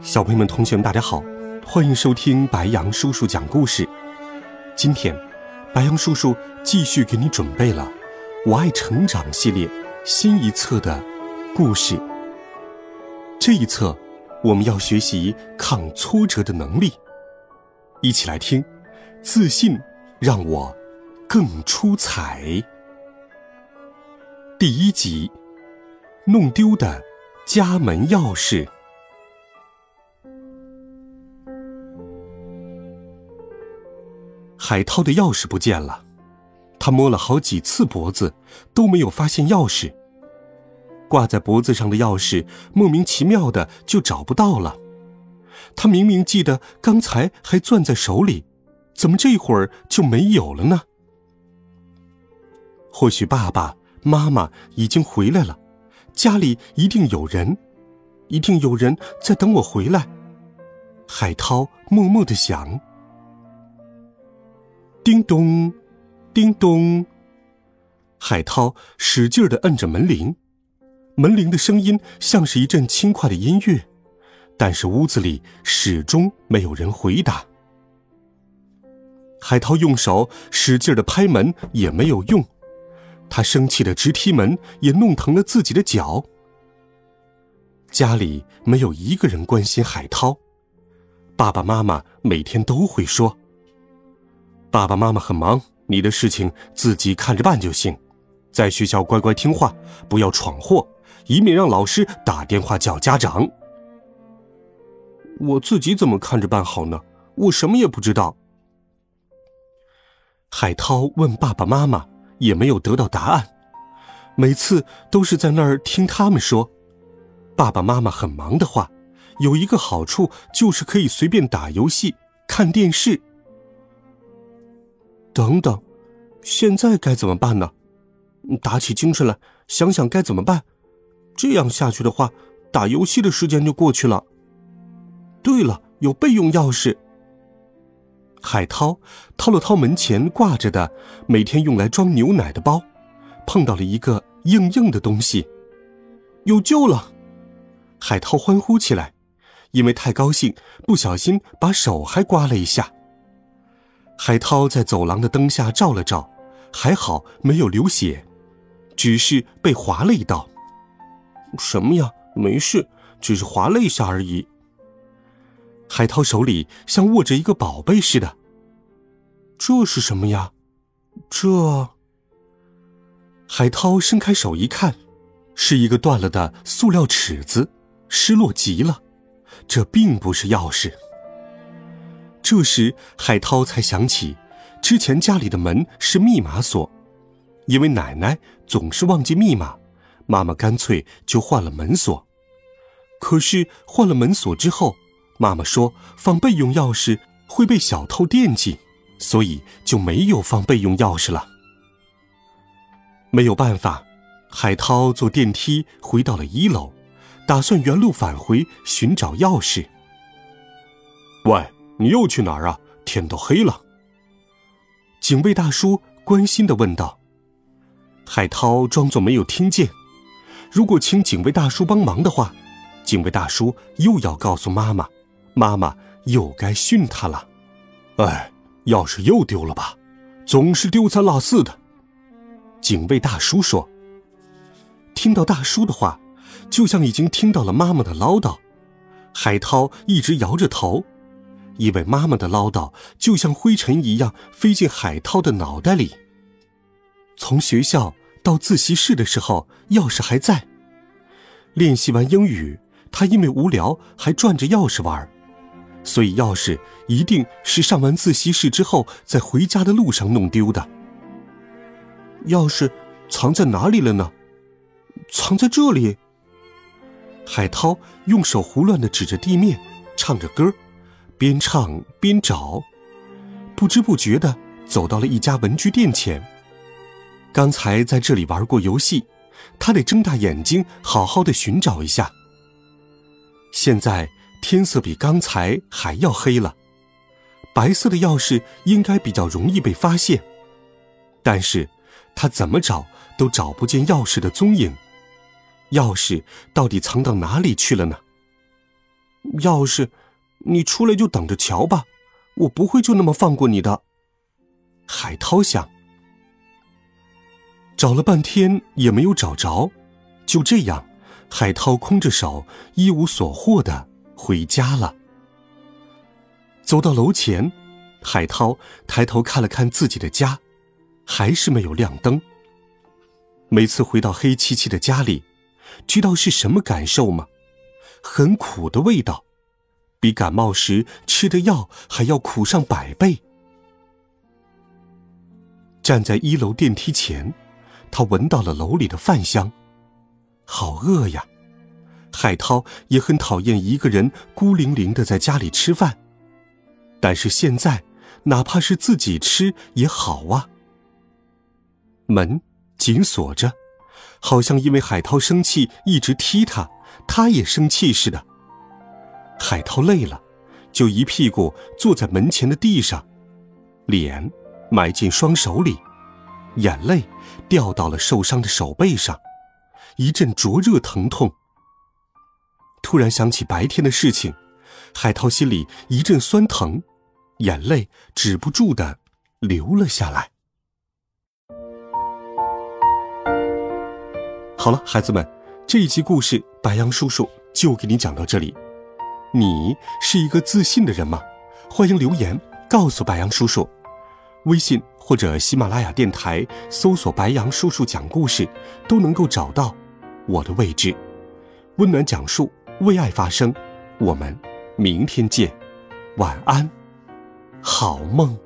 小朋友们、同学们，大家好，欢迎收听白杨叔叔讲故事。今天，白杨叔叔继续给你准备了《我爱成长》系列新一册的故事。这一册，我们要学习抗挫折的能力。一起来听，自信让我更出彩。第一集，弄丢的家门钥匙。海涛的钥匙不见了，他摸了好几次脖子，都没有发现钥匙。挂在脖子上的钥匙莫名其妙的就找不到了。他明明记得刚才还攥在手里，怎么这会儿就没有了呢？或许爸爸妈妈已经回来了，家里一定有人，一定有人在等我回来。海涛默默的想。叮咚，叮咚。海涛使劲的摁着门铃，门铃的声音像是一阵轻快的音乐，但是屋子里始终没有人回答。海涛用手使劲的拍门也没有用，他生气的直踢门，也弄疼了自己的脚。家里没有一个人关心海涛，爸爸妈妈每天都会说。爸爸妈妈很忙，你的事情自己看着办就行。在学校乖乖听话，不要闯祸，以免让老师打电话叫家长。我自己怎么看着办好呢？我什么也不知道。海涛问爸爸妈妈，也没有得到答案。每次都是在那儿听他们说，爸爸妈妈很忙的话，有一个好处就是可以随便打游戏、看电视。等等，现在该怎么办呢？打起精神来，想想该怎么办。这样下去的话，打游戏的时间就过去了。对了，有备用钥匙。海涛掏了掏门前挂着的每天用来装牛奶的包，碰到了一个硬硬的东西，有救了！海涛欢呼起来，因为太高兴，不小心把手还刮了一下。海涛在走廊的灯下照了照，还好没有流血，只是被划了一道。什么呀？没事，只是划了一下而已。海涛手里像握着一个宝贝似的。这是什么呀？这……海涛伸开手一看，是一个断了的塑料尺子，失落极了。这并不是钥匙。这时，海涛才想起，之前家里的门是密码锁，因为奶奶总是忘记密码，妈妈干脆就换了门锁。可是换了门锁之后，妈妈说放备用钥匙会被小偷惦记，所以就没有放备用钥匙了。没有办法，海涛坐电梯回到了一楼，打算原路返回寻找钥匙。喂。你又去哪儿啊？天都黑了。警卫大叔关心的问道。海涛装作没有听见。如果请警卫大叔帮忙的话，警卫大叔又要告诉妈妈，妈妈又该训他了。哎，钥匙又丢了吧？总是丢三落四的。警卫大叔说。听到大叔的话，就像已经听到了妈妈的唠叨。海涛一直摇着头。因为妈妈的唠叨就像灰尘一样飞进海涛的脑袋里。从学校到自习室的时候，钥匙还在。练习完英语，他因为无聊还转着钥匙玩，所以钥匙一定是上完自习室之后在回家的路上弄丢的。钥匙藏在哪里了呢？藏在这里。海涛用手胡乱的指着地面，唱着歌边唱边找，不知不觉的走到了一家文具店前。刚才在这里玩过游戏，他得睁大眼睛好好的寻找一下。现在天色比刚才还要黑了，白色的钥匙应该比较容易被发现，但是他怎么找都找不见钥匙的踪影。钥匙到底藏到哪里去了呢？钥匙，你出来就等着瞧吧，我不会就那么放过你的。海涛想。找了半天也没有找着，就这样，海涛空着手、一无所获的回家了。走到楼前，海涛抬头看了看自己的家，还是没有亮灯。每次回到黑漆漆的家里，知道是什么感受吗？很苦的味道，比感冒时吃的药还要苦上百倍。站在一楼电梯前。他闻到了楼里的饭香，好饿呀！海涛也很讨厌一个人孤零零的在家里吃饭，但是现在，哪怕是自己吃也好啊。门紧锁着，好像因为海涛生气一直踢他，他也生气似的。海涛累了，就一屁股坐在门前的地上，脸埋进双手里。眼泪掉到了受伤的手背上，一阵灼热疼痛。突然想起白天的事情，海涛心里一阵酸疼，眼泪止不住的流了下来。好了，孩子们，这一集故事白杨叔叔就给你讲到这里。你是一个自信的人吗？欢迎留言告诉白杨叔叔。微信或者喜马拉雅电台搜索“白杨叔叔讲故事”，都能够找到我的位置。温暖讲述，为爱发声。我们明天见，晚安，好梦。